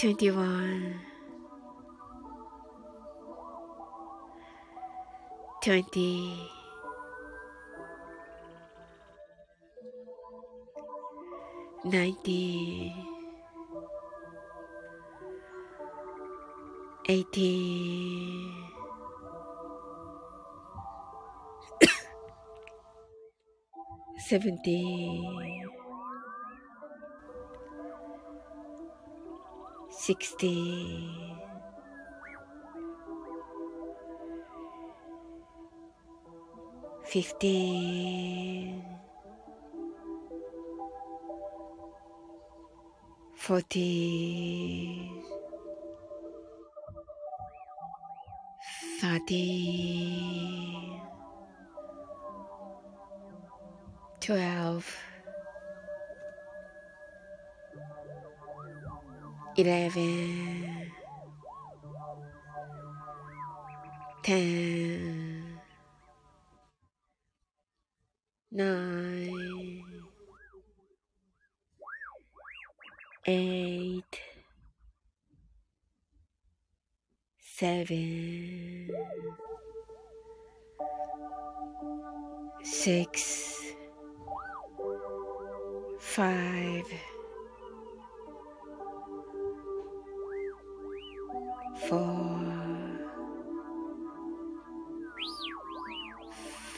21 20 19 18 17 sixty, fifty, forty, thirty, twelve. Eleven, ten,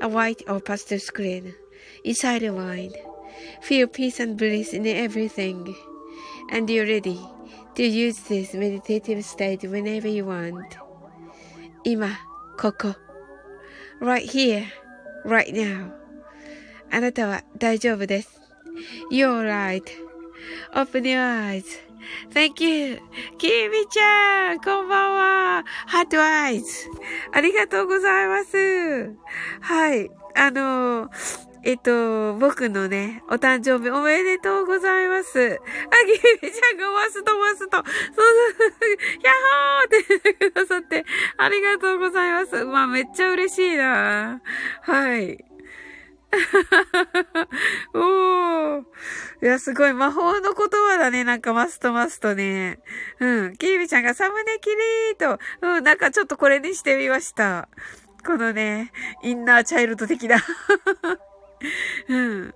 a white or pastel screen inside your mind. Feel peace and bliss in everything. And you're ready to use this meditative state whenever you want. 今、ここ。right here, right now. あなたは大丈夫です。You're right. Open your eyes. Thank you! きみちゃんこんばんはハートアイズありがとうございますはい。あのえっと、僕のね、お誕生日おめでとうございます。あ、きみちゃんがマスとマスと、そうそう、ヤッホーって言ってくださって、ありがとうございます。まあ、めっちゃ嬉しいな。はい。おー。いや、すごい魔法の言葉だね。なんかマストマストね。うん。キービちゃんがサムネキリーと、うん、なんかちょっとこれにしてみました。このね、インナーチャイルド的な。うん。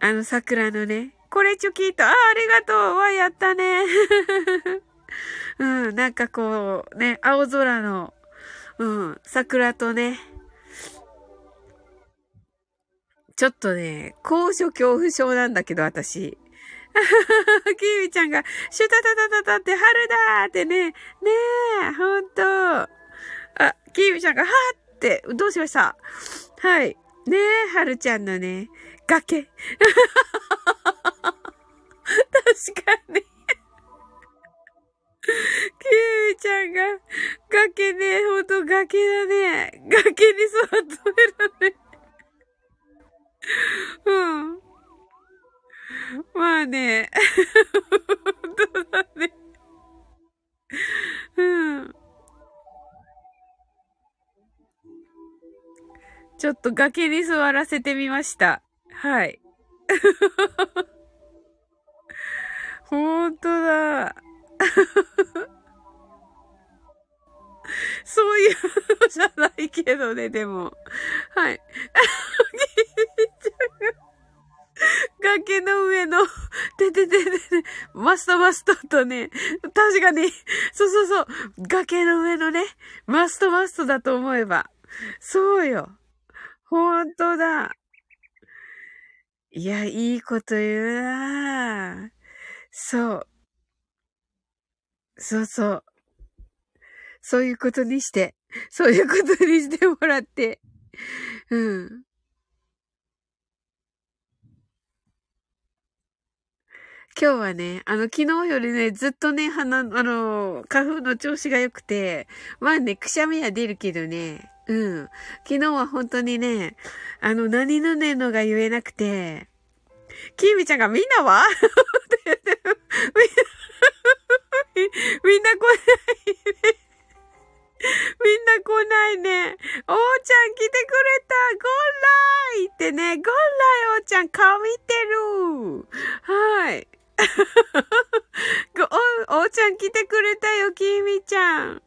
あの桜のね、これチョキート、あ、ありがとうわ、やったね。うん、なんかこう、ね、青空の、うん、桜とね、ちょっとね、高所恐怖症なんだけど、私。キーミちゃんが、シュタタタタタって春だーってね、ねえ、ほんと。あ、キーミちゃんが、はーって、どうしました？はい。ねえ、春ちゃんのね、崖。確かに。キーミちゃんが、崖ね、ほんと崖だね。崖に座ってるね。うん。まあね。本当だね。うん。ちょっと崖に座らせてみました。はい。ほんとだ。そういうのじゃないけどね、でも。はい。崖の上の、ててててて、マストマストとね、確かに、そうそうそう、崖の上のね、マストマストだと思えば。そうよ。ほんとだ。いや、いいこと言うなそう。そうそう。そういうことにして、そういうことにしてもらって、うん。今日はね、あの、昨日よりね、ずっとね、鼻、あの、花粉の調子が良くて、まあね、くしゃみは出るけどね、うん。昨日は本当にね、あの、何のねのが言えなくて、キーミちゃんがみんなは？みんな来ないね。みんな来ないね。おーちゃん来てくれた。ゴンライってね、ゴンライおーちゃん顔見てる。はい。お、おーちゃん来てくれたよ、きみちゃん。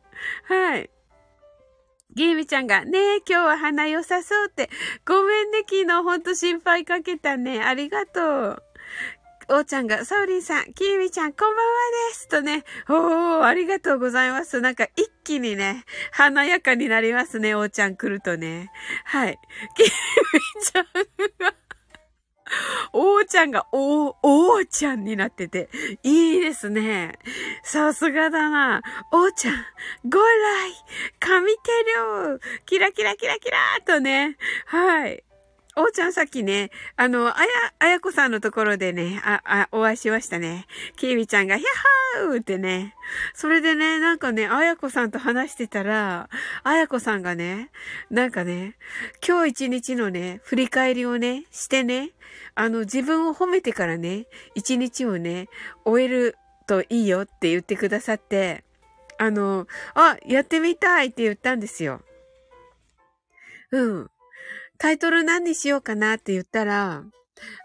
はい。ギーミちゃんが、ねえ、今日は花良さそうって。ごめんね、昨日ほんと心配かけたね。ありがとう。おーちゃんが、サウリンさん、キーミちゃん、こんばんはです。とね、おー、ありがとうございます。なんか一気にね、華やかになりますね、おーちゃん来るとね。はい。キーミちゃんが、おーちゃんが、おー、おーちゃんになってて、いいですね。さすがだな。おーちゃん、ご来、神てるキラキラキラキラーとね。はい。おーちゃんさっきね、あの、あや、あやこさんのところでね、あ、あ、お会いしましたね。きーみちゃんが、ヒャッハーってね。それでね、なんかね、あやこさんと話してたら、あやこさんがね、なんかね、今日一日のね、振り返りをね、してね、あの、自分を褒めてからね、一日をね、終えるといいよって言ってくださって、あの、あ、やってみたいって言ったんですよ。うん。タイトル何にしようかなって言ったら、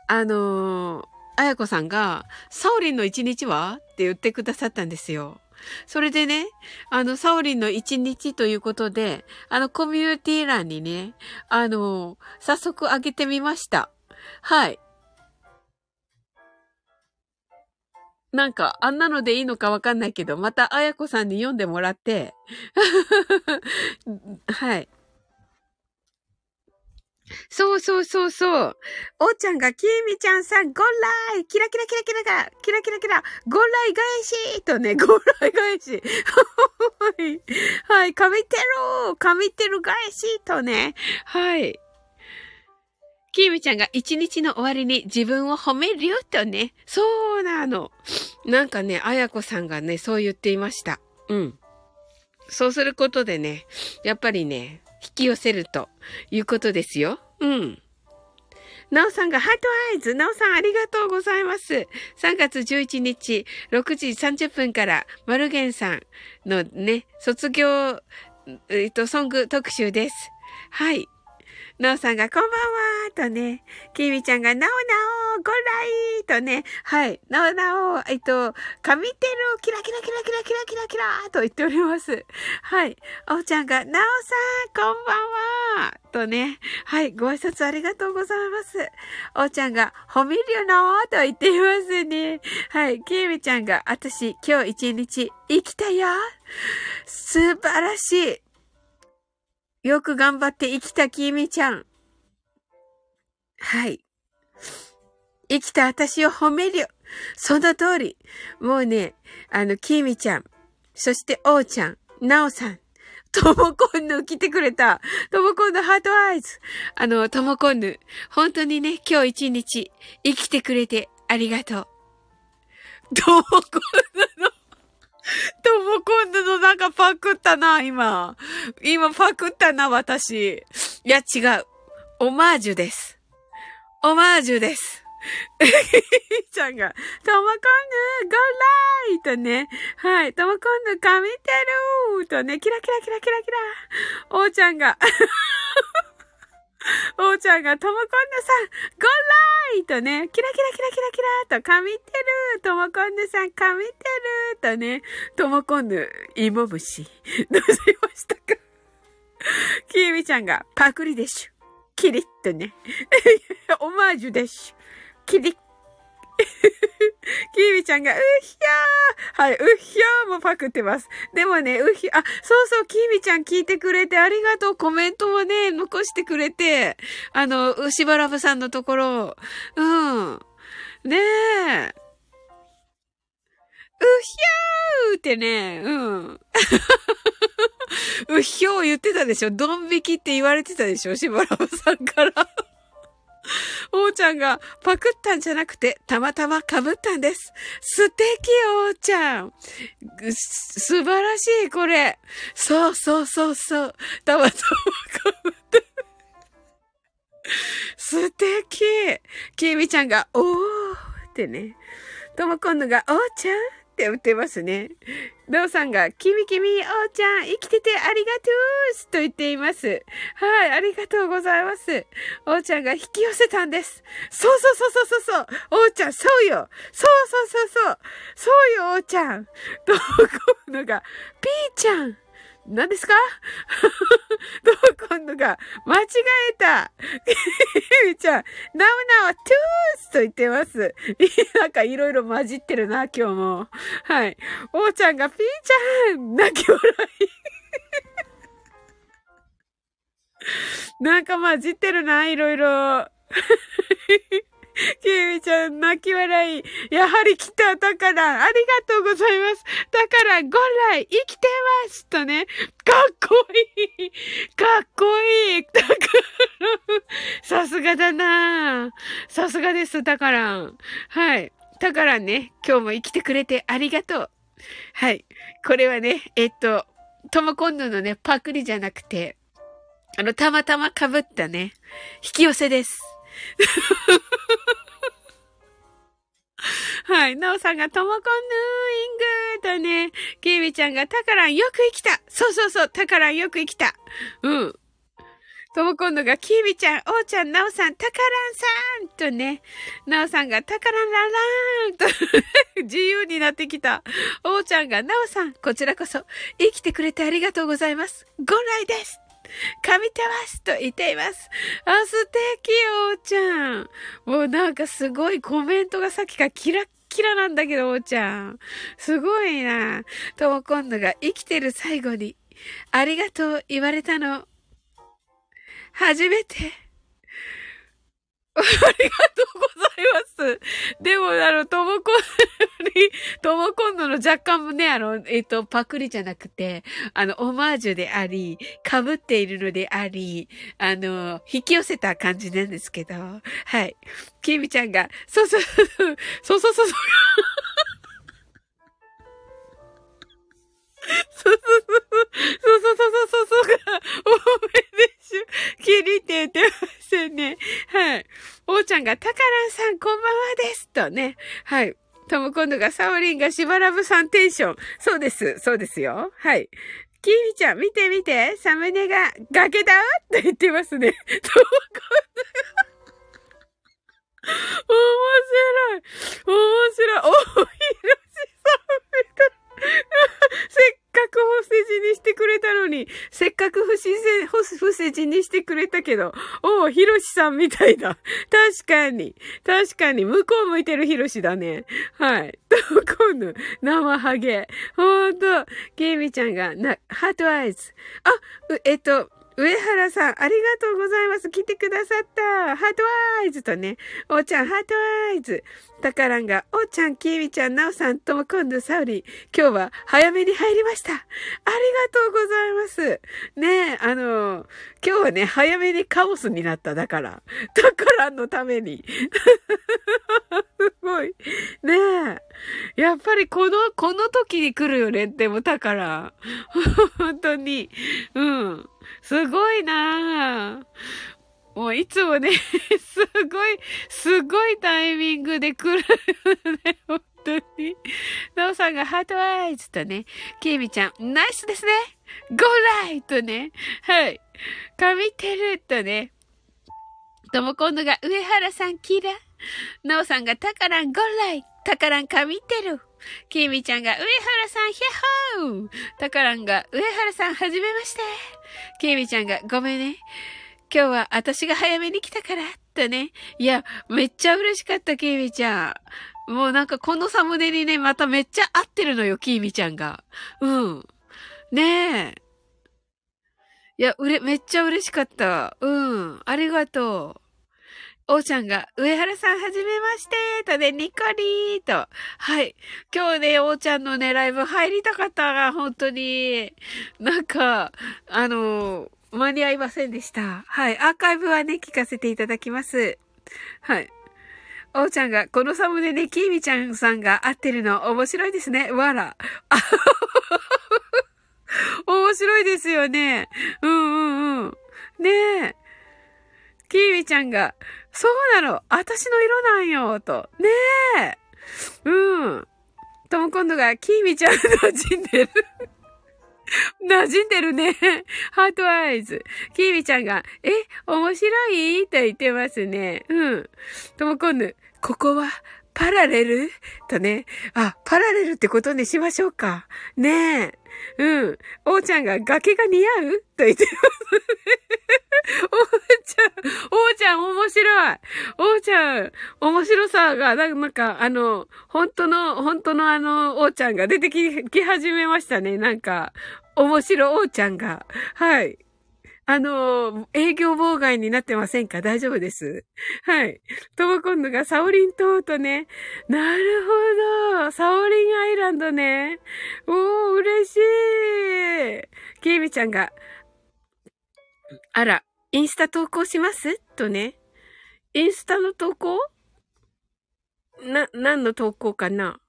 あのー、あやこさんが、サオリンの一日は？って言ってくださったんですよ。それでね、あの、サオリンの一日ということで、あの、コミュニティ欄にね、あのー、早速上げてみました。はい。なんか、あんなのでいいのかわかんないけど、また、あやこさんに読んでもらって、はい。そうそうそうそう。おーちゃんが、きみちゃんさん、ゴンライキラキラキラキラが、キラキラキラ、ゴンライ返しとね、ゴンライ返し。はい、神テロ神テロ返しとね、はい。きみちゃんが一日の終わりに自分を褒めるよとね。そうなの。なんかね、あやこさんがね、そう言っていました。うん。そうすることでね、やっぱりね、引き寄せるということですよ。うん。なおさんがハートアイズ。なおさんありがとうございます。3月11日6時30分からマルゲンさんのね、卒業、えっと、ソング特集です。はい。なおさんがこんばんはとね、きみちゃんがなおなおご来とね、はい、なおなお、えっと、神てるキラキラキラキラキラキラキラと言っております。はい。おうちゃんが、なおさん、こんばんはとね、はい、ご挨拶ありがとうございます。おうちゃんが、褒めるよなと言っていますね。はい、きみちゃんが、あたし、今日一日、生きたよ素晴らしいよく頑張って生きたきみちゃん。はい。生きた私を褒めるよ。その通り。もうね、あの、きみちゃん。そして、おうちゃん。なおさん。ともこんぬ来てくれた。ともこんぬハートアイズ。あの、ともこんぬ。本当にね、今日一日生きてくれてありがとう。ともこんぬの とも今度のなんかパクったな、今。今パクったな、私。いや、違う。オマージュです。オマージュです。ひーちゃんが、ともこんぬ、ゴーライとね、はい、ともこんぬ、神てるとね、キラキラキラキラキラ。おーちゃんが、おーちゃんが、ともこんぬさん、ゴーライとね、キラキラキラキラキラと、噛みてるともこんぬさん、かみてるとね、ともこんぬ、芋虫。どうしましたか？きえみちゃんが、パクリでしゅ。キリッとね。オマージュでしゅ。キリッキービちゃんが、うっひゃーはい、うっひゃーもパクってます。でもね、うっひゃ、あ、そうそう、キービちゃん聞いてくれてありがとう。コメントもね、残してくれて、あの、うしばらぶさんのところ、うん。ねえ。うひゃーってね、うん。うひょー言ってたでしょドン引きって言われてたでしょしばらぶさんから おーちゃんがパクったんじゃなくて、たまたま被ったんです。素敵、おーちゃん。素晴らしい、これ。そうそうそうそう。たまたま被った。素敵。きみちゃんが、おーってね。とも今度が、おーちゃんって打ってますね。なおさんが、きみきみ、おーちゃん、生きててありがとうーと言っています。はい、ありがとうございます。おーちゃんが引き寄せたんです。そうそうそうそうそうそう、おーちゃん、そうよそうそうそうそう、そうよ、おーちゃん。と、こうのが、ピーちゃん。何ですか？どう今度が、間違えた。ゆみちゃん、なおなお、トゥースと言ってます。なんかいろいろ混じってるな、今日も。はい。おーちゃんが、ピーちゃん、泣き笑い。なんか混じってるな、いろいろ。きえみちゃん、泣き笑い。やはり来た、だから、ありがとうございます。だから、ご来、生きてますとね。かっこいい。かっこいい。だから、さすがだなさすがです、だから。はい。だからね、今日も生きてくれてありがとう。はい。これはね、えっと、とも今度のね、パクリじゃなくて、あの、たまたま被ったね、引き寄せです。はい。なおさんがともこんぬーイングとね、ケイミちゃんがタカランよく生きたそうそうそう、タカランよく生きたうん。ともこんぬが、キービちゃん、おーちゃん、なおさん、タカランさんとね、なおさんが、タカランララーンと 自由になってきた。おーちゃんが、なおさん、こちらこそ、生きてくれてありがとうございます。ご来です噛みてますと言っています。あ、素敵おーちゃん。もうなんかすごいコメントがさっきからキラッキラなんだけど、おーちゃん。すごいな。とも今度が生きてる最後に、ありがとう言われたの。初めて。ありがとうございます。でも、あの、ともこんに、ともこんのの若干もね、あの、えっ、と、パクリじゃなくて、あの、オマージュであり、被っているのであり、あの、引き寄せた感じなんですけど、はい。きみちゃんが、そうそう、そうそうそうそうそう。そうそうそう。そうそうそうそうそうが、おめでしゅ。キリって言ってますよね。はい。おーちゃんが、タカランさんこんばんはですとね。はい。とも今度がサオリンがしばらぶさんテンション。そうです。そうですよ。はい。キミちゃん、見て見て。サムネが崖だって言ってますね。面白い。面白い。お、ひろしさんみたい。せっかくお世辞にしてくれたのに、せっかく不自然、不世辞にしてくれたけど、おうひろしさんみたいだ。確かに。確かに。向こう向いてるひろしだね。はい。と、今度、生ハゲ。ほんと、ケイミちゃんが、な、ハートアイズ。あ、えっと、上原さん、ありがとうございます。来てくださった。ハートアイズとね、おーちゃん、ハートアイズ。たからんが、おーちゃん、きみちゃん、なおさん、とも今度、サウリ、今日は早めに入りました。ありがとうございます。ねえ、あの、今日はね、早めにカオスになった。だから。たからんのために。すごい。ねえ。やっぱりこの、この時に来るよね。でも、だから。本当に。うん。すごいなぁ。もういつもね、すごい、すごいタイミングで来るね、本当に。なおさんがハートアイズとね、キーミちゃん、ナイスですねゴーライとね、はい。神てるとね、とも今度が上原さんキラ。なおさんがタカランゴーライ。タカラン神てる。きみちゃんが、上原さん、ヒャッホーたからんが、上原さん、はじめまして。きみちゃんが、ごめんね。今日は私が早めに来たから、とね。いや、めっちゃ嬉しかった、きみちゃん。もうなんかこのサムネにね、まためっちゃ合ってるのよ、きみちゃんが。うん。ねえ。いや、うれ、めっちゃ嬉しかった。うん。ありがとう。おーちゃんが、上原さんはじめましてとね、ニコリーと。はい。今日ね、おーちゃんのね、ライブ入りたかったが、本当に。なんか、あの、間に合いませんでした。はい。アーカイブはね、聞かせていただきます。はい。おーちゃんが、このサムネね、キーミちゃんさんが合ってるの面白いですね。わら。面白いですよね。うんうんうん。ねえ。キーミちゃんが、そうなの私の色なんよと。ねえ。うん。とも今度が、キーミちゃん馴染んでる 馴染んでるね。ハートアイズ。キーミちゃんが、え、面白い？と言ってますね。うん。とも今度、ここは、パラレル？とね。あ、パラレルってことにしましょうか。ねえ。うん。おーちゃんが崖が似合う？と言ってます。おーちゃん、おーちゃん面白い。おーちゃん、面白さが、なんか、あの、本当の、本当のあの、おーちゃんが出てき、き始めましたね。なんか、面白おーちゃんが。はい。あの、営業妨害になってませんか？大丈夫です。はい。トモコンヌがサオリン島とね。なるほど。サオリンアイランドね。おー、嬉しい。ケイミちゃんが、あら、インスタ投稿します？とね。インスタの投稿？な、何の投稿かな？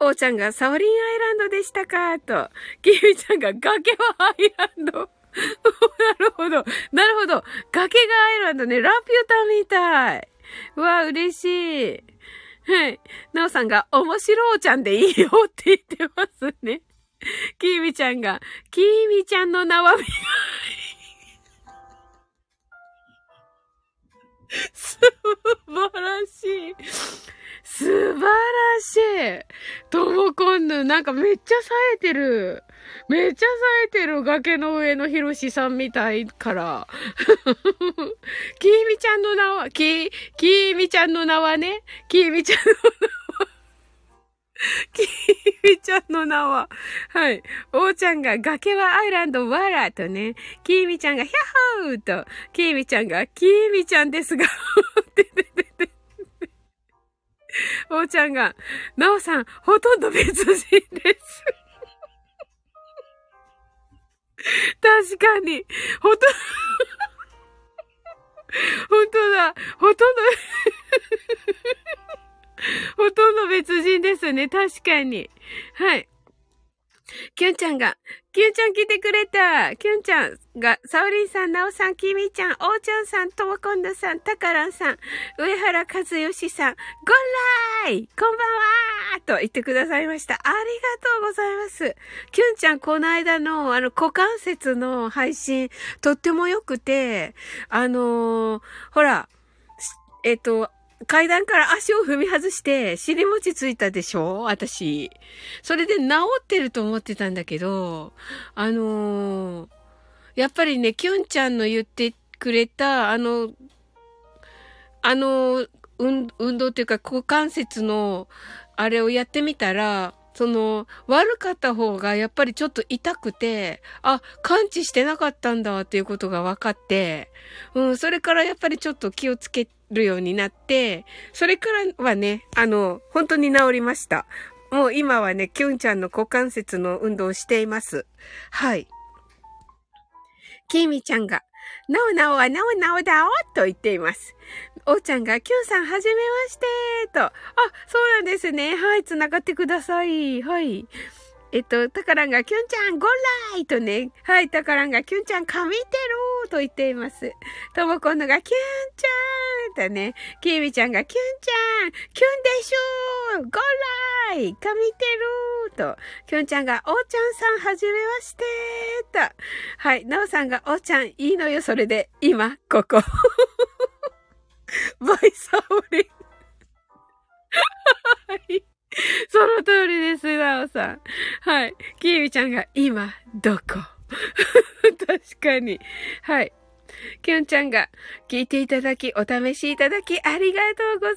おーちゃんがサオリンアイランドでしたか？と。キミちゃんが崖はアイランド。なるほど。なるほど。崖がアイランドね。ラピュタみたい。うわ、嬉しい。はい。なおさんが、面白おちゃんでいいよって言ってますね。きーみちゃんが、きーみちゃんの名は見い。素晴らしい。素晴らしい。ともこんぬ、なんかめっちゃ冴えてる。めっちゃ冴えてる崖の上のひろしさんみたいから。きーみちゃんの名は、き、きーみちゃんの名はね、きーみちゃんの名は、きーみちゃんの名は、はい。おーちゃんが崖はアイランドわらとね、きーみちゃんがヒャッホーと、きーみちゃんがきーみちゃんですが、てててて。おーちゃんが、なおさん、ほとんど別人です。確かに。ほと、本当だ。ほとんど ほとんど別人ですね。確かに。はい。キュンちゃんが、キュンちゃん来てくれた。キュンちゃんが、サオリンさん、ナオさん、キミちゃん、オーちゃんさん、トモコンドさん、タカランさん、上原和義さん、ゴンライこんばんはと言ってくださいました。ありがとうございます。キュンちゃん、この間の、あの、股関節の配信、とっても良くて、あのー、ほら、えっと、階段から足を踏み外して尻餅ついたでしょ？私。それで治ってると思ってたんだけど、あのー、やっぱりね、きゅんちゃんの言ってくれた、あの、あの、運運動っていうか股関節のあれをやってみたら、その、悪かった方がやっぱりちょっと痛くて、あ、感知してなかったんだっていうことが分かって、うん、それからやっぱりちょっと気をつけるようになって、それからはね、あの、本当に治りました。もう今はね、キュンちゃんの股関節の運動をしています。はい。キーミちゃんが、なおなおはなおなおだおと言っています。おーちゃんが、キュンさんはじめましてと。あ、そうなんですね。はい、繋がってください。はい。えっと、タカランが、キュンちゃん、ゴンライとね。はい、タカランが、キュンちゃん、神てろと言っています。ともこんのが、キュンちゃんとね。キーミちゃんが、キュンちゃん、キュンでしょゴンライ神てろと。キュンちゃんが、おーちゃんさん、はじめましてと。はい、なおさんが、おーちゃん、いいのよ、それで。今、ここ。バイサオリン。はい。その通りです、なおさん。はい。キーミちゃんが今、どこ？確かに。はい。キュンちゃんが聞いていただき、お試しいただき、ありがとうござい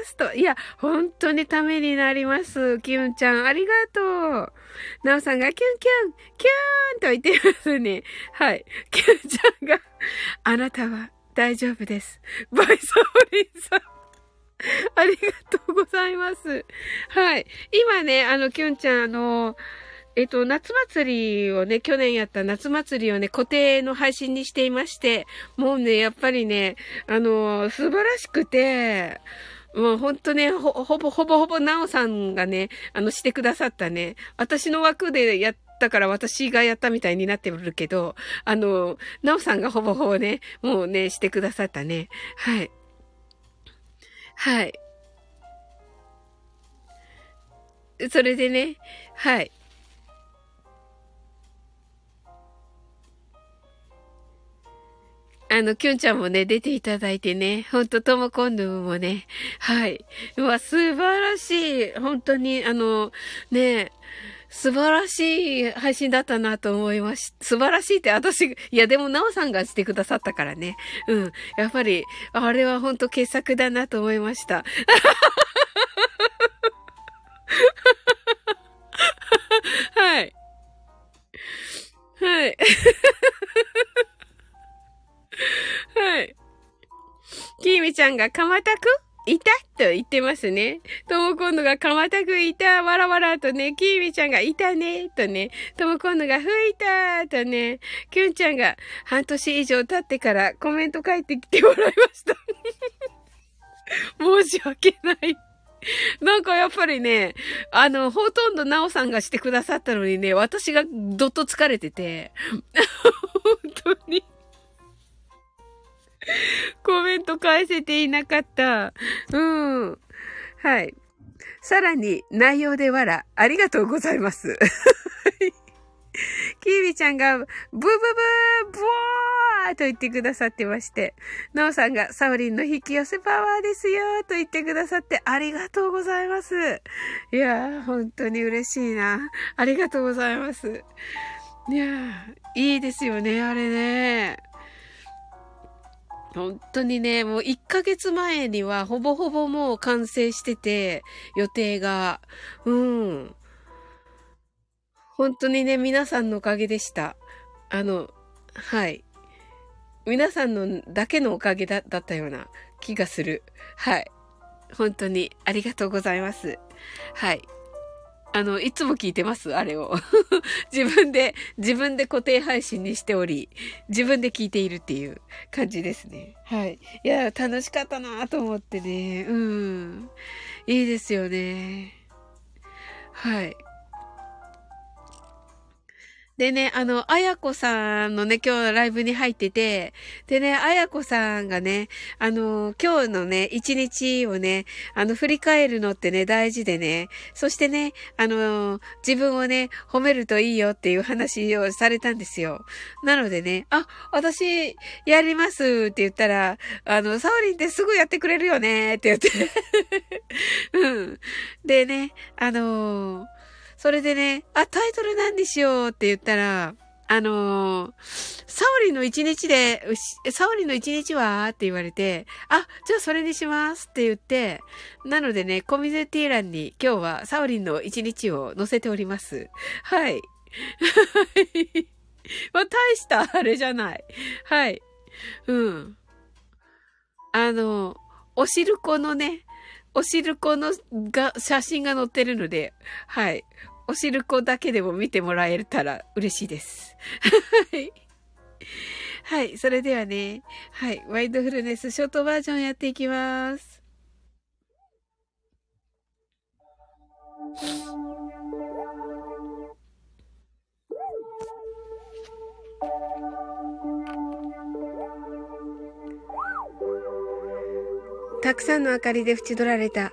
ますと。いや、本当にためになります。キュンちゃん、ありがとう。なおさんがキュンキュン、キューンと言ってますね。はい。キュンちゃんが、あなたは大丈夫です。バイサオリンさん。ありがとうございます。はい。今ね、あの、きゅんちゃん、あの、えっと、夏祭りをね、去年やった夏祭りをね、固定の配信にしていまして、もうね、やっぱりね、あの、素晴らしくて、もうほんとね、ほ、ほぼほぼほぼなおさんがね、あの、してくださったね、私の枠でやったから私がやったみたいになってるけど、あの、なおさんがほぼほぼね、もうね、してくださったね。はい。はい。それでね、はい。あの、きゅんちゃんもね、出ていただいてね、ほんと、ともこんぬもね、はい。うわ、素晴らしい。本当に、あの、ねえ、素晴らしい配信だったなと思いまし、素晴らしいって私、いやでもなおさんがしてくださったからね。うん。やっぱり、あれは本当傑作だなと思いました。はい。はい。はい。きーみちゃんがかまたくいたと言ってますね。とも今度がかまたくいた、わらわらとね、きーみちゃんがいたね、とね、とも今度が吹いた、とね、きゅんちゃんが半年以上経ってからコメント書いてきてもらいました。申し訳ない。なんかやっぱりね、あの、ほとんどなおさんがしてくださったのにね、私がどっと疲れてて、本当に。コメント返せていなかった。うん。はい。さらに、内容でわら、ありがとうございます。キービちゃんが、ブブブー、ボーと言ってくださってまして、ノーさんが、サオリンの引き寄せパワーですよと言ってくださってありがとうございます。いやー、本当に嬉しいな。ありがとうございます。いやー、いいですよね、あれね。本当にね、もう1ヶ月前にはほぼほぼもう完成してて、予定が。うん。本当にね、皆さんのおかげでした。あの、はい。皆さんのだけのおかげだだったような気がする。はい。本当にありがとうございます。はい。あの、いつも聞いてます、あれを。自分で、自分で固定配信にしており、自分で聞いているっていう感じですね。はい。いや、楽しかったなと思ってね。うん。いいですよね。はい。でね、あの、あやこさんのね、今日ライブに入ってて、でね、あやこさんがね、あの、今日のね、一日をね、あの、振り返るのってね、大事でね、そしてね、あの、自分をね、褒めるといいよっていう話をされたんですよ。なのでね、あ、私、やりますって言ったら、あの、サオリンってすぐやってくれるよねって言ってうん。でね、あのそれでね、あ、タイトルなんでしようって言ったら、あのー、サオリの一日で、サオリの一日は？って言われて、あ、じゃあそれにしますって言って、なのでね、コミュニティ欄に今日はサオリンの一日を載せております。はい。まあ、大したあれじゃない。はい。うん。あの、おしるこのね、おしるこのが、写真が載ってるので、はい。おしるこだけでも見てもらえたら嬉しいです。はい。はい。それではね、はい。ワイドフルネスショートバージョンやっていきます。たくさんの明かりで縁取られた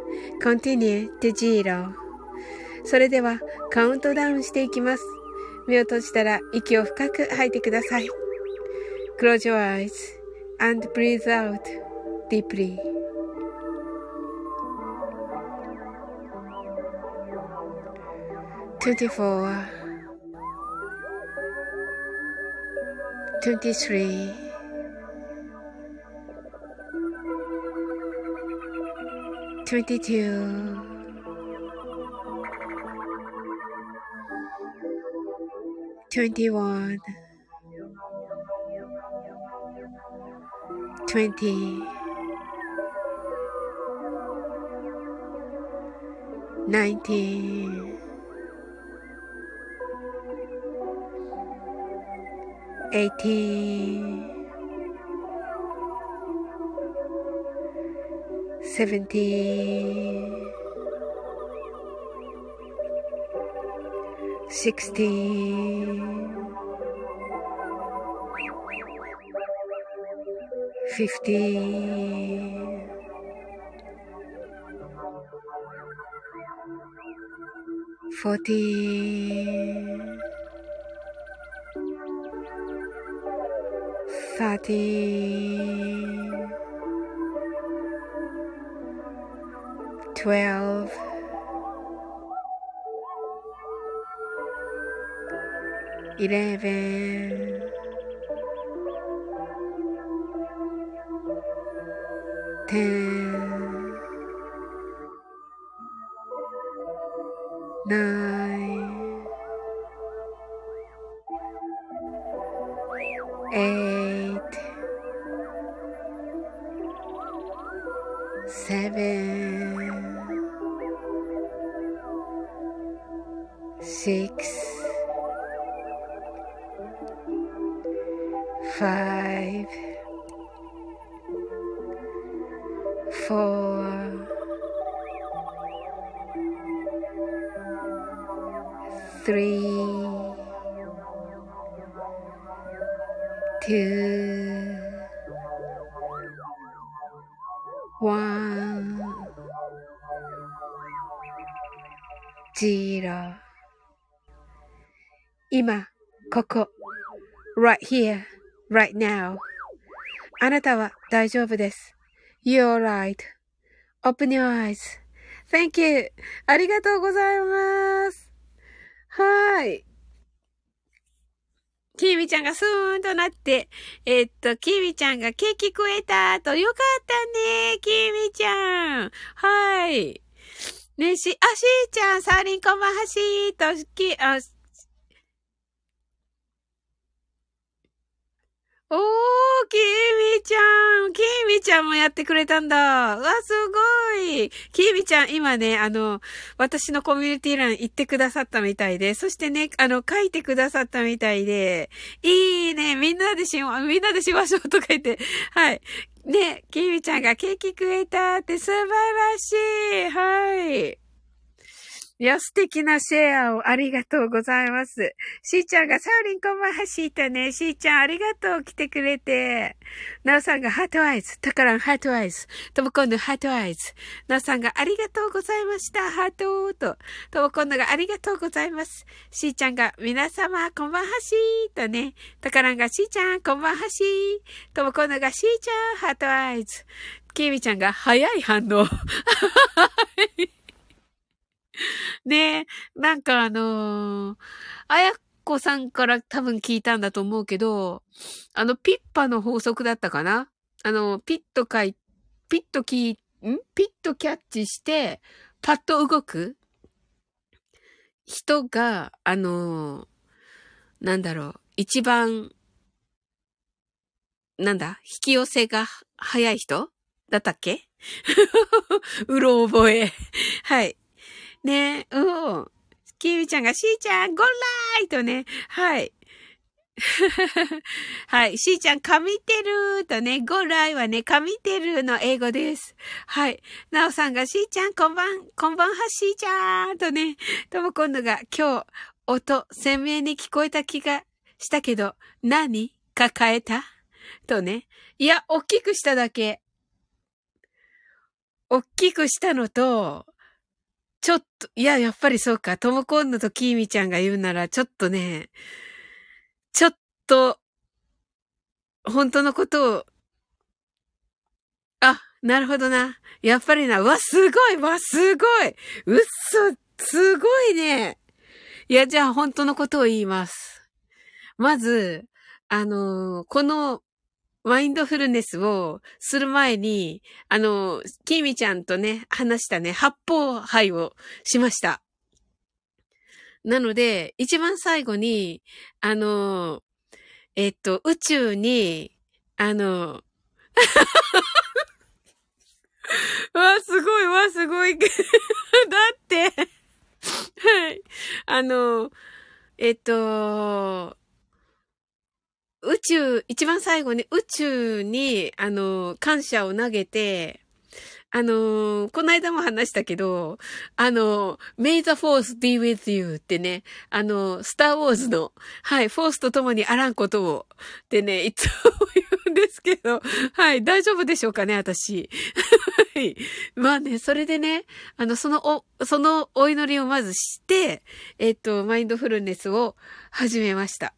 continue to zero それではカウントダウンしていきます。目を閉じたら息を深く吐いてください。Close your eyes and breathe out deeply. Twenty-four, 2022. Twenty one, twenty, nineteen, eighteen. Seventy, sixty, fifty, forty, thirty. Twelve, eleven, ten, here, right now. あなたは大丈夫です。You're right.Open your eyes.Thank you. ありがとうございます。はい。キーミちゃんがスーンとなって、えっと、キーミちゃんがケーキ食えたと、よかったね、キーミちゃん。はい。ねし、あ、しーちゃん、サーリンコマハシーと、き、あ、おー、きみちゃん。きみちゃんもやってくれたんだ。わ、すごい。きみちゃん、今ね、あの、私のコミュニティ欄行ってくださったみたいで、そしてね、あの、書いてくださったみたいで、いいね。みんなでしま、みんなでしましょうとか言って、はい。ね、きみちゃんがケーキ食えたって素晴らしい。はい。いや、素敵なシェアをありがとうございます。しーちゃんが、サウリンこんばんはしーたね。しーちゃんありがとう。来てくれて。なおさんがハートアイズ。たからんハートアイズ。ともこんのハートアイズ。なおさんがありがとうございました。ハートと。ともこんのがありがとうございます。しーちゃんが、皆様こんばんはしーとね。たからんがしーちゃんこんばんはしー。ともこんのがしーちゃんハートアイズ。きみちゃんが早い反応。ねえ、なんかあのー、あやこさんから多分聞いたんだと思うけど、あの、ピッパの法則だったかな？あの、ピッと書い、ピッとキー、ん？ピッとキャッチして、パッと動く？人が、あのー、なんだろう、一番、なんだ？引き寄せが早い人？だったっけ？うろ覚え。はい。ねうん。キミちゃんが、しーちゃん、ゴーライとね、はい。はい。しーちゃん、かみてるとね、ゴーライはね、かみてるの英語です。はい。なおさんが、しーちゃん、こんばん、こんばんは、しーちゃんとね、とも今度が、今日、音、鮮明に聞こえた気がしたけど、何抱えた？とね。いや、大きくしただけ。大きくしたのと、ちょっと、いや、やっぱりそうか。ともこんのときーみちゃんが言うなら、ちょっとね、ちょっと、本当のことを、あ、なるほどな。やっぱりな。わ、すごいわ、すごいうっそ、すごいね。いや、じゃあ本当のことを言います。まず、あのー、このマインドフルネスをする前に、あの、キーミちゃんとね、話したね、八方杯をしました。なので、一番最後に、あの、えっと、宇宙に、あの、わ、すごい、わ、すごい。だって、はい。あの、えっと、宇宙、一番最後に宇宙に、あの、感謝を投げて、あのこの間も話したけど、あの、May the Force be with you ってね、あの、スターウォーズの、はい、フォースと共にあらんことを、ってね、いつも言うんですけど、はい、大丈夫でしょうかね、私。はい。まあね、それでね、あの、そのお、そのお祈りをまずして、えっと、マインドフルネスを始めました。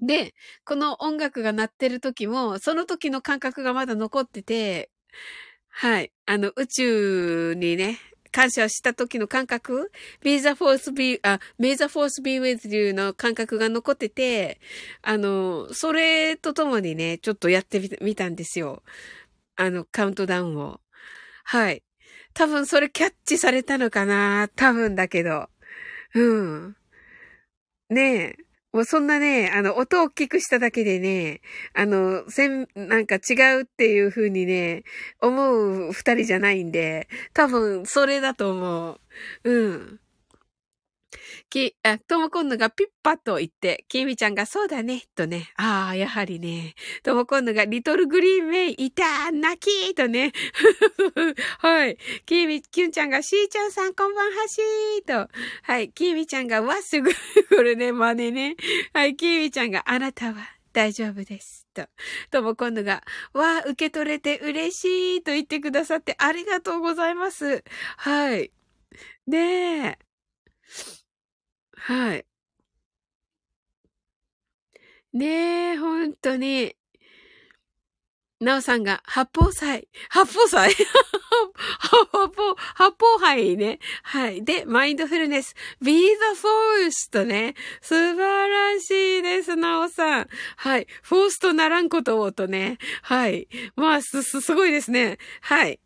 で、この音楽が鳴ってる時も、その時の感覚がまだ残ってて、はい。あの、宇宙にね、感謝した時の感覚 ?Be the force be, あ、May the force be with you の感覚が残ってて、あの、それとともにね、ちょっとやってみたんですよ。あの、カウントダウンを。はい。多分それキャッチされたのかな多分だけど。うん。ねえ。もうそんなね、あの、音を大きくしただけでね、あの、せん、なんか違うっていう風にね、思う二人じゃないんで、多分それだと思う。うん。き、あ、ともこんのがピッパと言って、きみちゃんがそうだね、とね。ああ、やはりね。ともこんのがリトルグリーンメイいた泣きーとね。はい。きみ、きゅんちゃんがしーちゃんさんこんばんはしーと。はい。きみちゃんがわすぐ、これね、真似ね。はい。きみちゃんがあなたは大丈夫です。と。とも今度が、わあ、受け取れて嬉しいと言ってくださってありがとうございます。はい。ねえ。はい。ねえ、ほんとに。なおさんが、八宝菜。八宝菜？八宝、八宝杯ね。はい。で、マインドフルネス。be the force とね。素晴らしいです、なおさん。はい。フォースとならんことをとね。はい。まあ、す、す、すごいですね。はい。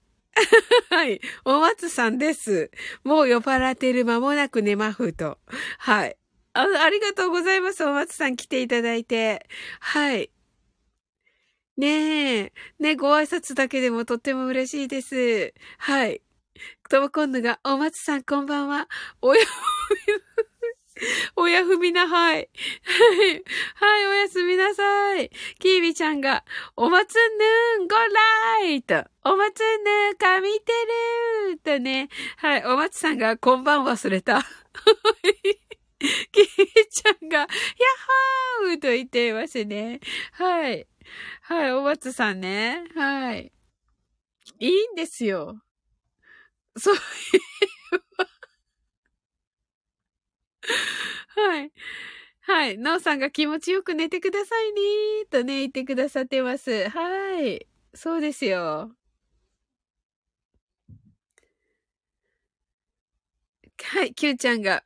はい。お松さんです。もう酔っ払ってる間もなく寝まふと。はい。あ、ありがとうございます。お松さん来ていただいて。はい。ねえ。ね、ご挨拶だけでもとっても嬉しいです。はい。ともこんぬが、お松さんこんばんは。おや、おやふみな、はい。はい。おやすみなさい。キービちゃんが、おまつぬん、ごらいと、おまつぬん、かみてるーとね。はい、おまつさんが、こんばん忘れた。キービちゃんが、やっほーと言っていますね。はい。はい、おまつさんね。はい。いいんですよ。そういえば はい。はい。なおさんが気持ちよく寝てくださいねとね、言ってくださってます。はい。そうですよ。はい。キュンちゃんが、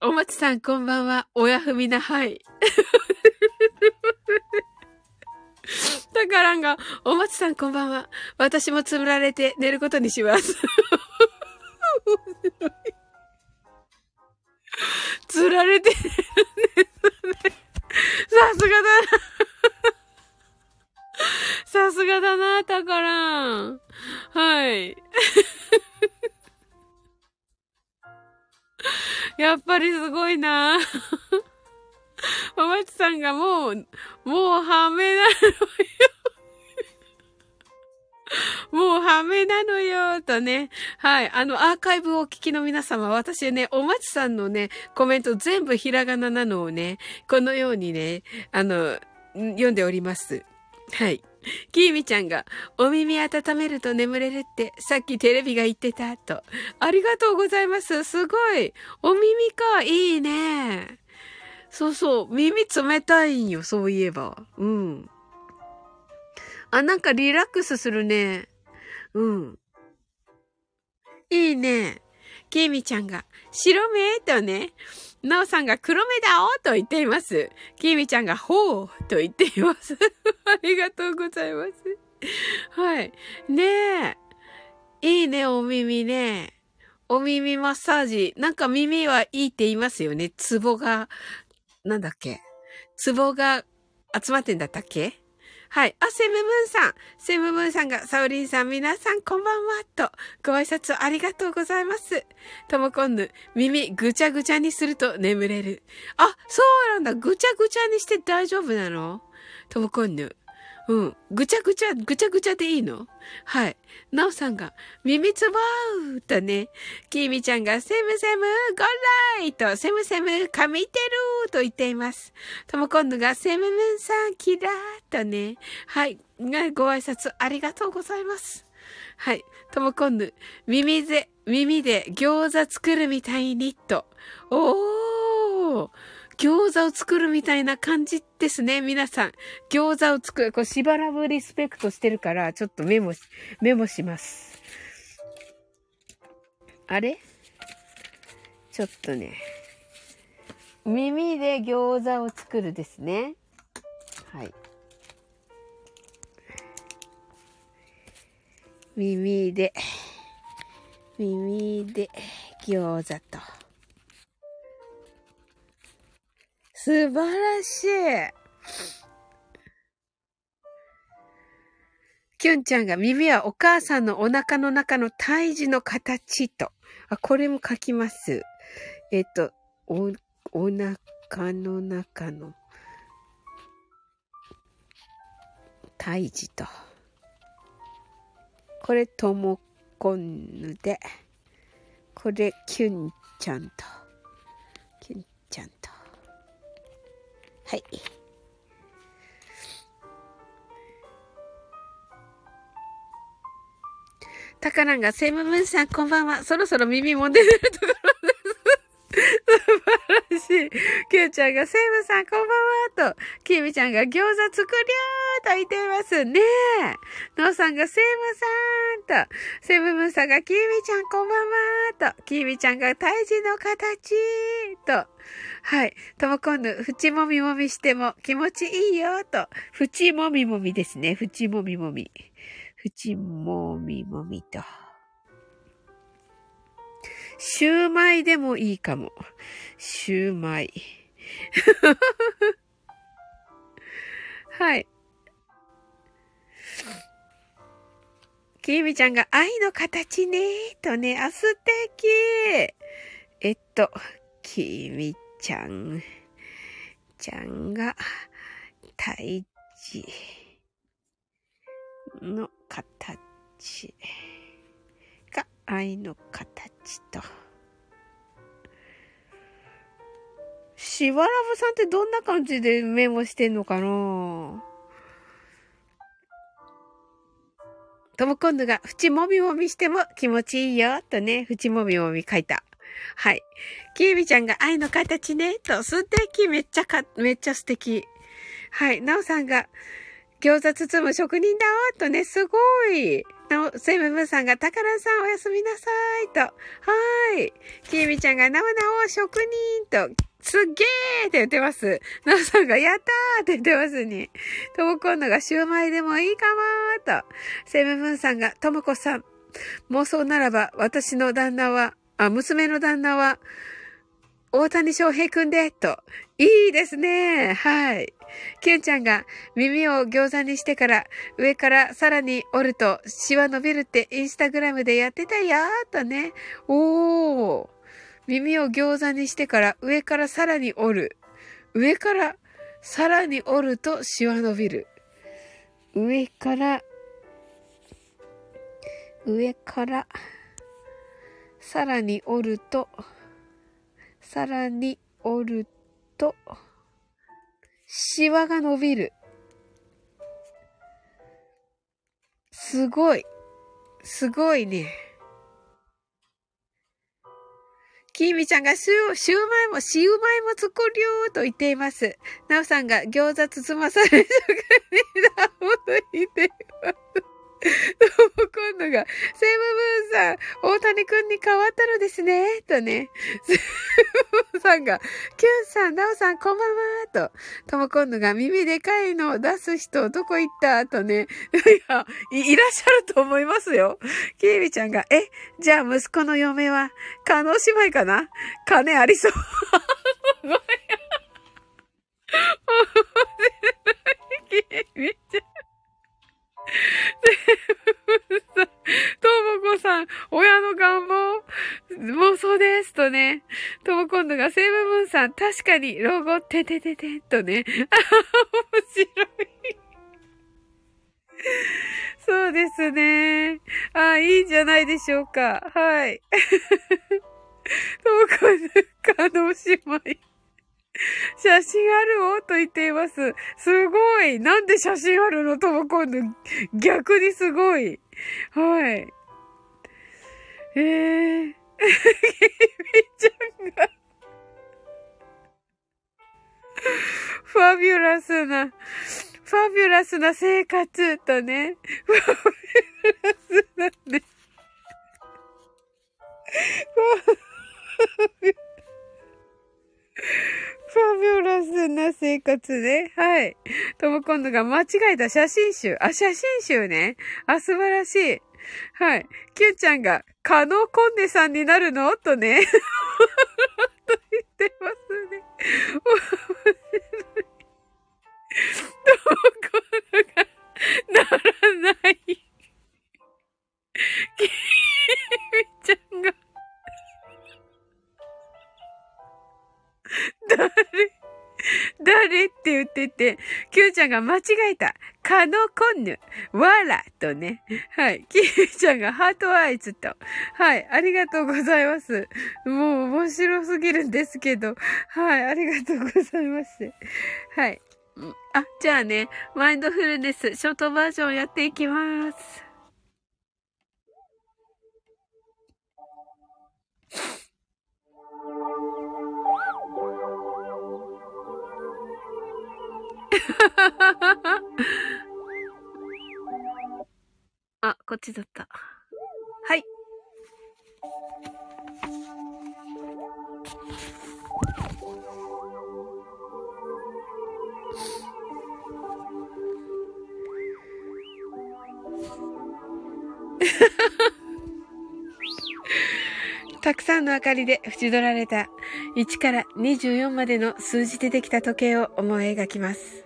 お松さんこんばんは。おやふみな、はい。たからんが、お松さんこんばんは。私もつぶられて寝ることにします。釣られてるんですね。さすがだな。さすがだな、たからん。はい。やっぱりすごいな。おまちさんがもう、もうはめなのよ。もうハメなのよ、とね。はい。あの、アーカイブをお聞きの皆様、私ね、おまちさんのね、コメント全部ひらがななのをね、このようにね、あの、読んでおります。はい。きーみちゃんが、お耳温めると眠れるって、さっきテレビが言ってた、と。ありがとうございます。すごい。お耳か。いいね。そうそう。耳冷たいんよ、そういえば。うん。あ、なんかリラックスするね。うん。いいね。ケイミちゃんが、白目？とね、なおさんが黒目だおと言っています。ケイミちゃんが、ほうと言っています。ありがとうございます。はい。ねえ。いいね、お耳ね。お耳マッサージ。なんか耳はいいって言いますよね。ツボが、なんだっけ？ツボが集まってんだったっけ？はい。あ、セムムーンさん。セムムーンさんが、サウリンさん、皆さん、こんばんは、と、ご挨拶ありがとうございます。ともこんぬ、耳ぐちゃぐちゃにすると眠れる。あ、そうなんだ。ぐちゃぐちゃにして大丈夫なの？ともこんぬ。うん。ぐちゃぐちゃ、ぐちゃぐちゃでいいの？はい。なおさんが、耳つぼーとね、きみちゃんが、セムセム、ゴーライと、セムセム、神てると言っています。とも今度が、セムムンさん、キラーとね、はい。ご挨拶ありがとうございます。はい。とも今度、耳で、耳で餃子作るみたいにと。おーう餃子を作るみたいな感じですね、皆さん。餃子を作る。これしばらぶリスペクトしてるから、ちょっとメモし、メモします。あれ？ちょっとね。耳で餃子を作るですね。はい。耳で、耳で餃子と。素晴らしい。きゅんちゃんが耳はお母さんのお腹の中の胎児の形と。あ、これも書きます。えっと、お、お腹の中の胎児と。これともこんぬで。これきゅんちゃんと。はい。タカランが、セムムーンさん、こんばんは。そろそろ耳も出てるところ。素晴らしい。キューちゃんが、セイムさん、こんばんは。と、キミちゃんが、餃子作りゃーと言っていますね。ノーさんが、セイムさんと、セムムさんが、キミちゃん、こんばんは。と、キミちゃんが、胎児の形と、はい。とも今度、縁もみもみしても気持ちいいよ、と。縁もみもみですね。縁もみもみ。縁もみもみと。シューマイでもいいかも。シューマイ。はい。きみちゃんが愛の形ねとね、あ、素敵。えっと、きみちゃん、ちゃんが、胎児の形。が愛の形。と。しわらぶさんってどんな感じでメモしてんのかな？とも今度が、縁もみもみしても気持ちいいよ、とね、縁もみもみ書いた。はい。きえびちゃんが愛の形ね、と、素敵、めっちゃか、めっちゃ素敵。はい。なおさんが、餃子包む職人だわ、とね、すごい。なお、セブブンさんが、たからさんおやすみなさい、と。はーい。きえびちゃんが、なおなお職人、と。すっげーって言ってます。なおさんが、やったーって言ってますに。ともこんのが、シューマイでもいいかもーと。セブブンさんが、ともこさん。妄想ならば、私の旦那は、あ、娘の旦那は、大谷翔平くんで、と。いいですね。はい。キュンちゃんが耳を餃子にしてから上からさらに折るとシワ伸びるってインスタグラムでやってたよーとね。おー。耳を餃子にしてから上からさらに折る。上からさらに折るとシワ伸びる。上から、上からさらに折ると、さらに折ると、シワが伸びる。すごい。すごいね。きみちゃんがシュー、シューマイも、シューマイも作るよと言っています。なおさんが餃子包まされ職人だと言っています。どうも今度が、セムブーンさん、大谷くんに変わったのですね、とね。セムブーンさんが、キュンさん、ナオさん、こんばんは、と。とも今度が、耳でかいのを出す人、どこ行った？とね。いやい、いらっしゃると思いますよ。キービちゃんが、え、じゃあ息子の嫁は、カノ姉妹かな？金ありそう。ごめん。キービちゃん。ともこさん、親の願望、妄想ですとね。とも今度がセブブンさん、確かに、ロゴ、ててててとね。あ、面白い。そうですね。あ、いいんじゃないでしょうか。はい。ともこんの、姉妹。写真ある？おと言っています。すごいなんで写真あるの？とも今度、逆にすごい。はい。えー。みちゃんが ファビュラスな、ファビュラスな生活とね、ファビュビュラスな生活ね。はい。とも今度が間違えた写真集。あ、写真集ね。あ、素晴らしい。はい。キュンちゃんが、カノコンネさんになるの？とね。と言ってますね。とも今度が、ならない。キミちゃんが、誰 誰って言ってて、キューちゃんが間違えた。カノコンヌ、わらとね。はい。キューちゃんが heart eyes と。はい。ありがとうございます。もう面白すぎるんですけど。はい。ありがとうございます。はい。あ、じゃあね、マインドフルネス、ショートバージョンやっていきます。あ、こっちだった。はい。たくさんの明かりで縁取られた1から24までの数字でできた時計を思い描きます。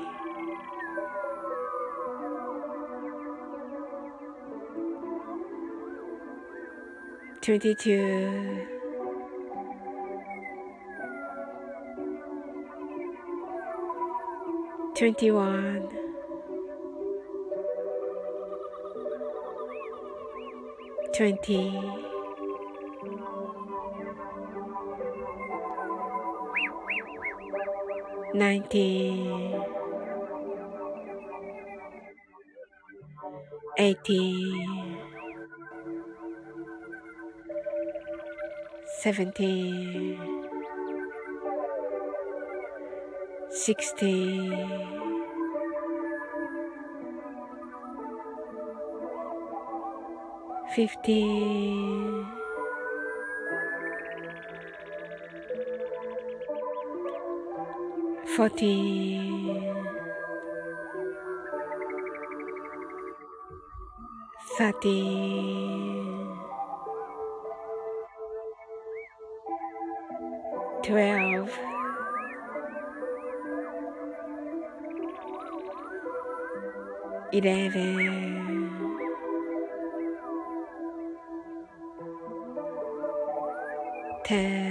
22 21 20 19 18 Seventeen. Sixteen. Fifteen. Fourteen. Thirteen. Twelve. Eleven. Ten.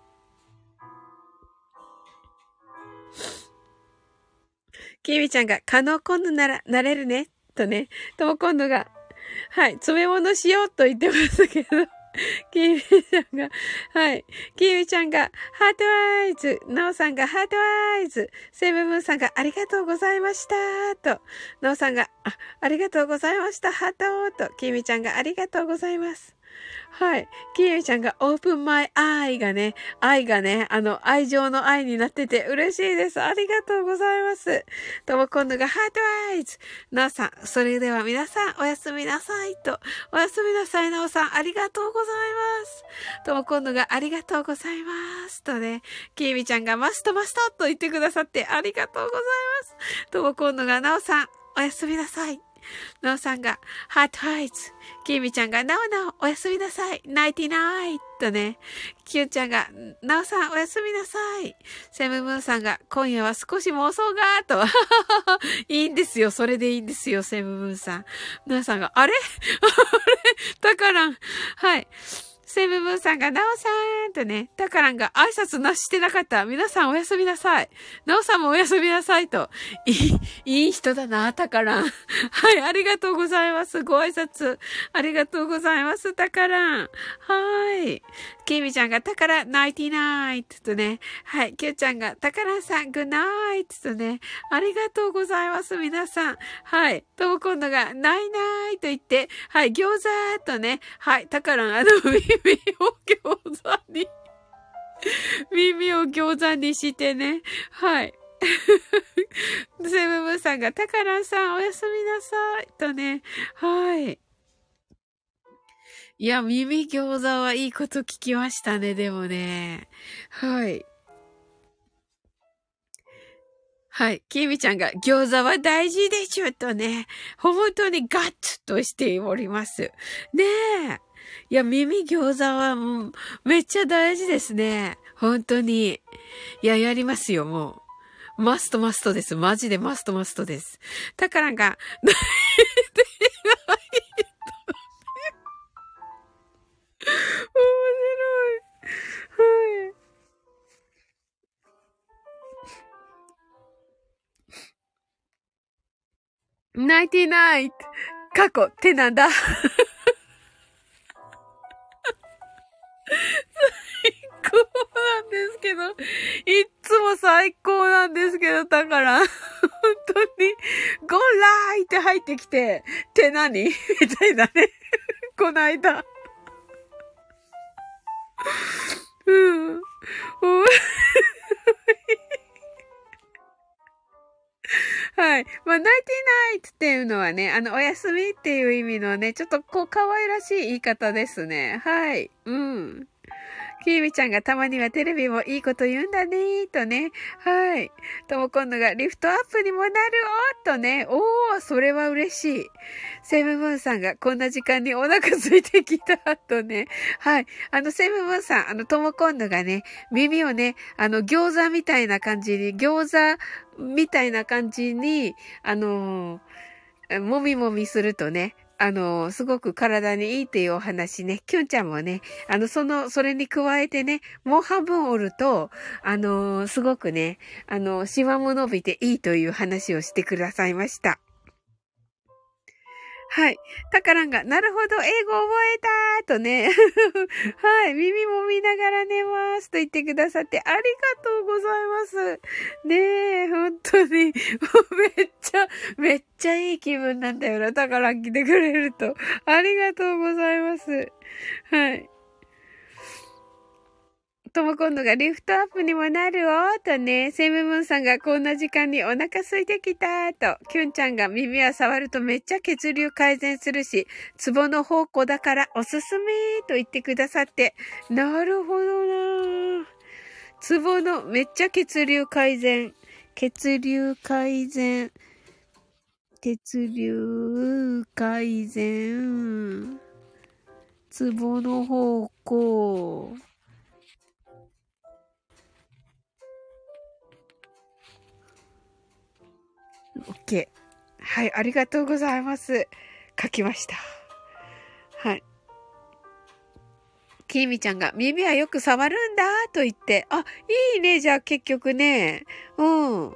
みちゃんが、可能今度なら、なれるね。とね。とも今度が、はい、詰め物しようと言ってますけど。きみちゃんが、はい。きみちゃんが、ハートアイズ。なおさんが、ハートアイズ。セブブンさんが、ありがとうございました。と、なおさんが、あ、ありがとうございました。ハートと、きみちゃんが、ありがとうございます。はい。きみちゃんが、オープンマイアイがね、愛がね、あの、愛情の愛になってて嬉しいです。ありがとうございます。とも今度が、ハートアイズ。なおさん、それでは皆さん、おやすみなさい。と、おやすみなさい、なおさん、ありがとうございます。とも今度が、ありがとうございます。とね、きみちゃんが、マストマストと言ってくださって、ありがとうございます。とも今度が、なおさん、おやすみなさい。なおさんが、ハートハイズ。きみちゃんが、なおなお、おやすみなさい。ナイティナイとね。きゅんちゃんが、なおさん、おやすみなさい。セムムーンさんが、今夜は少し妄想が、と。いいんですよ。それでいいんですよ、セムムーンさん。なおさんが、あれ？あれ？だからん。はい。セムムーさんが、なおさんとね、タカランが挨拶なししてなかった。皆さんおやすみなさい。なおさんもおやすみなさいと。いい、いい人だな、タカラン。はい、ありがとうございます。ご挨拶。ありがとうございます、タカラン。はい。きみちゃんが、宝ナイティナイトとね。はい。きゅうちゃんが、宝さん、グナイトとね。ありがとうございます、皆さん。はい。とも今度が、ないないと言って、はい。餃子とね。はい。宝あの、耳を餃子に耳を餃子にしてね。はい。セブブさんが、タカランさんおやすみなさい。とね。はい。いや、耳餃子はいいこと聞きましたね、でもね。はい。はい。きみちゃんが餃子は大事でしょとね、本当にガッツとしております。ねえ。いや、耳餃子はもうめっちゃ大事ですね。本当に。いや、やりますよ、もう。マストマストです。マジでマストマストです。だからが、泣いてない面白い。はい。ナイティナイト。過去ってなんだ最高なんですけど、いつも最高なんですけど、だから、本当に、ゴーラーって入ってきて、って何？みたいなね。この間。うん。はい。まあ、ナイティナイツっていうのはね、あの、おやすみっていう意味のね、ちょっとこう、可愛らしい言い方ですね。はい。うん。きーみちゃんがたまにはテレビもいいこと言うんだねーとね。はい。とも今度がリフトアップにもなるおーとね。おー、それは嬉しい。セムムーンさんがこんな時間にお腹空いてきたとね。はい。あの、セムムーンさん、あの、とも今度がね、耳をね、あの、餃子みたいな感じに、餃子みたいな感じに、あのー、もみもみするとね、あの、すごく体にいいっていうお話ね、きゅんちゃんもね、あの、その、それに加えてね、もう半分折ると、あの、すごくね、あの、シワも伸びていいという話をしてくださいました。はい。タカランが、なるほど、英語覚えたーとね。はい。耳も見ながら寝ますと言ってくださって、ありがとうございます。ねえ、本当に。めっちゃ、めっちゃいい気分なんだよな。タカラン来てくれると。ありがとうございます。はい。とも今度がリフトアップにもなるおとね、セムムーンさんがこんな時間にお腹空いてきたと、キュンちゃんが耳は触るとめっちゃ血流改善するし、ツボの宝庫だからおすすめと言ってくださって、なるほどなツボのめっちゃ血流改善、血流改善、血流改善、ツボの方向、OK。はい、ありがとうございます。書きました。はい。きみちゃんが耳はよく触るんだと言って、あ、いいね、じゃあ結局ね。うん。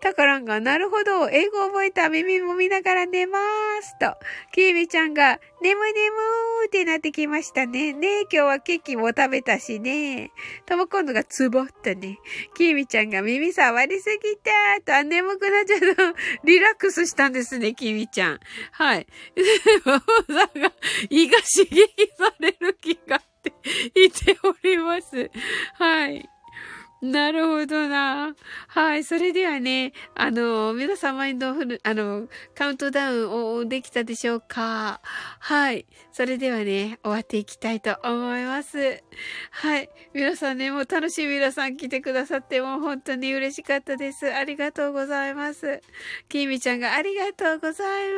タカランが、なるほど、英語覚えた耳も見ながら寝まーすと。キーミちゃんが、眠眠ーってなってきましたね。ね今日はケーキも食べたしね。とも今度がツボったね。キーミちゃんが耳触りすぎたーと、眠くなっちゃった。リラックスしたんですね、キーミちゃん。はい。ママが胃が刺激される気がって言っております。はい。なるほどな。はい。それではね、あの、皆さんマインドフル、あの、カウントダウンをできたでしょうか？はい。それではね、終わっていきたいと思います。はい。皆さんね、もう楽しい皆さん来てくださってもう本当に嬉しかったです。ありがとうございます。きみちゃんがありがとうござい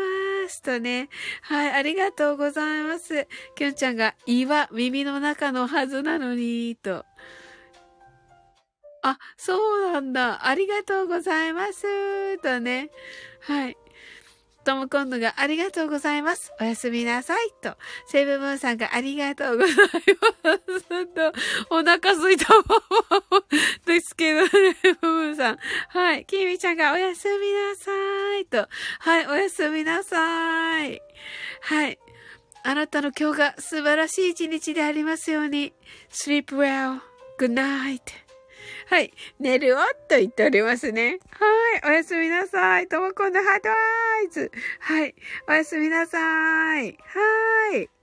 ます。とね。はい。ありがとうございます。きょんちゃんが胃は耳の中のはずなのに、と。あ、そうなんだ。ありがとうございます。とね。はい。トムコンヌがありがとうございます。おやすみなさい。と。セブブンさんがありがとうございます。と。お腹すいたままですけどね、セブブンさん。はい。キミちゃんがおやすみなさい。と。はい。おやすみなさい。はい。あなたの今日が素晴らしい一日でありますように。sleep well. good night. はい。寝るよと言っておりますね。はい。おやすみなさい。ともこんのハートアイズ。はい。おやすみなさい。はい。